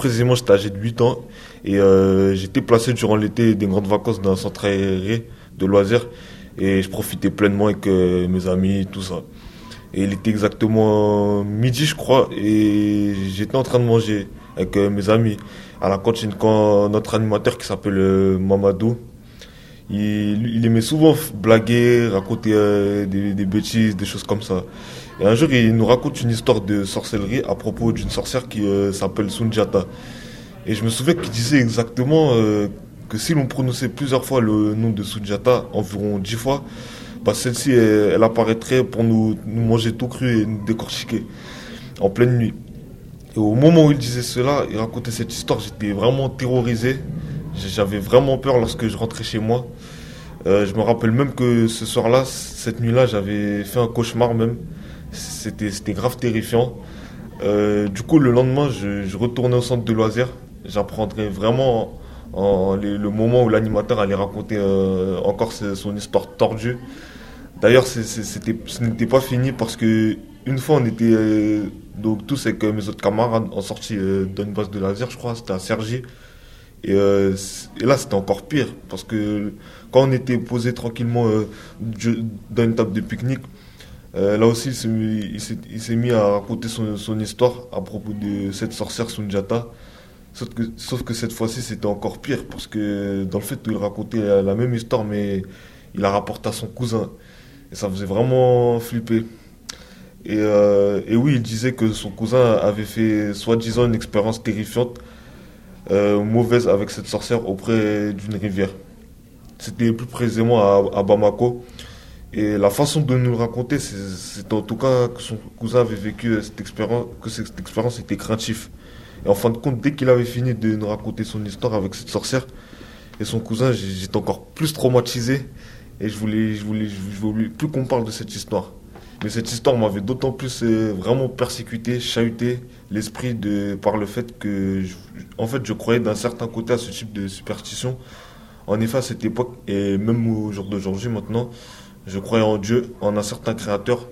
Précisément, j'étais âgé de 8 ans et euh, j'étais placé durant l'été des grandes vacances dans un centre aéré de loisirs et je profitais pleinement avec euh, mes amis, tout ça. Et il était exactement midi, je crois, et j'étais en train de manger avec euh, mes amis à la cantine quand notre animateur qui s'appelle Mamadou, il, aimait souvent blaguer, raconter euh, des, bêtises, des choses comme ça. Et un jour, il nous raconte une histoire de sorcellerie à propos d'une sorcière qui euh, s'appelle Sunjata. Et je me souviens qu'il disait exactement euh, que si l'on prononçait plusieurs fois le nom de Sunjata, environ dix fois, bah celle-ci, elle, elle apparaîtrait pour nous, nous manger tout cru et nous décortiquer en pleine nuit. Et au moment où il disait cela, il racontait cette histoire, j'étais vraiment terrorisé. J'avais vraiment peur lorsque je rentrais chez moi. Euh, je me rappelle même que ce soir-là, cette nuit-là, j'avais fait un cauchemar même. C'était, grave terrifiant. Euh, du coup, le lendemain, je, retournais au centre de loisirs. J'apprendrais vraiment le moment où l'animateur allait raconter euh, encore son histoire tordue. D'ailleurs, ce n'était pas fini parce que une fois, on était donc tous avec mes autres camarades en sortie d'une base de laser, je crois, c'était à Cergy. Et, euh, et là, c'était encore pire parce que quand on était posé tranquillement euh, dans une table de pique-nique, euh, là aussi, il s'est mis, à raconter son, histoire à propos de cette sorcière Sunjata. Sauf que, cette fois-ci, c'était encore pire parce que dans le fait où il racontait la, même histoire, mais il la rapporté à son cousin. Et ça faisait vraiment flipper. Et, et oui, il disait que son cousin avait fait soi-disant une expérience terrifiante, euh, mauvaise avec cette sorcière auprès d'une rivière. C'était plus précisément à, Bamako. Et la façon de nous raconter, c'est en tout cas que son cousin avait vécu cette expérience, que cette expérience était craintif. Et en fin de compte, dès qu'il avait fini de nous raconter son histoire avec cette sorcière et son cousin, j'étais encore plus traumatisé et je voulais, je voulais, je voulais plus qu'on parle de cette histoire. Mais cette histoire m'avait d'autant plus euh, vraiment persécuté, chahuté l'esprit de par le fait que, je- en fait, je croyais d'un certain côté à ce type de superstition. En effet, à cette époque et même au jour d'aujourd'hui maintenant, je croyais en Dieu, en un certain créateur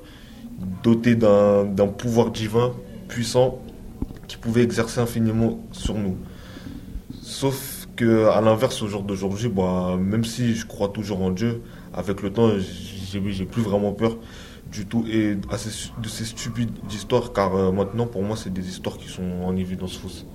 doté d'un pouvoir divin puissant qui pouvait exercer infiniment sur nous. Sauf que à l'inverse, au jour d'aujourd'hui, bah, même si je crois toujours en Dieu, avec le temps, j'ai plus vraiment peur du tout et de ces stupides histoires, car euh, maintenant, pour moi, c'est des histoires qui sont en évidence fausse.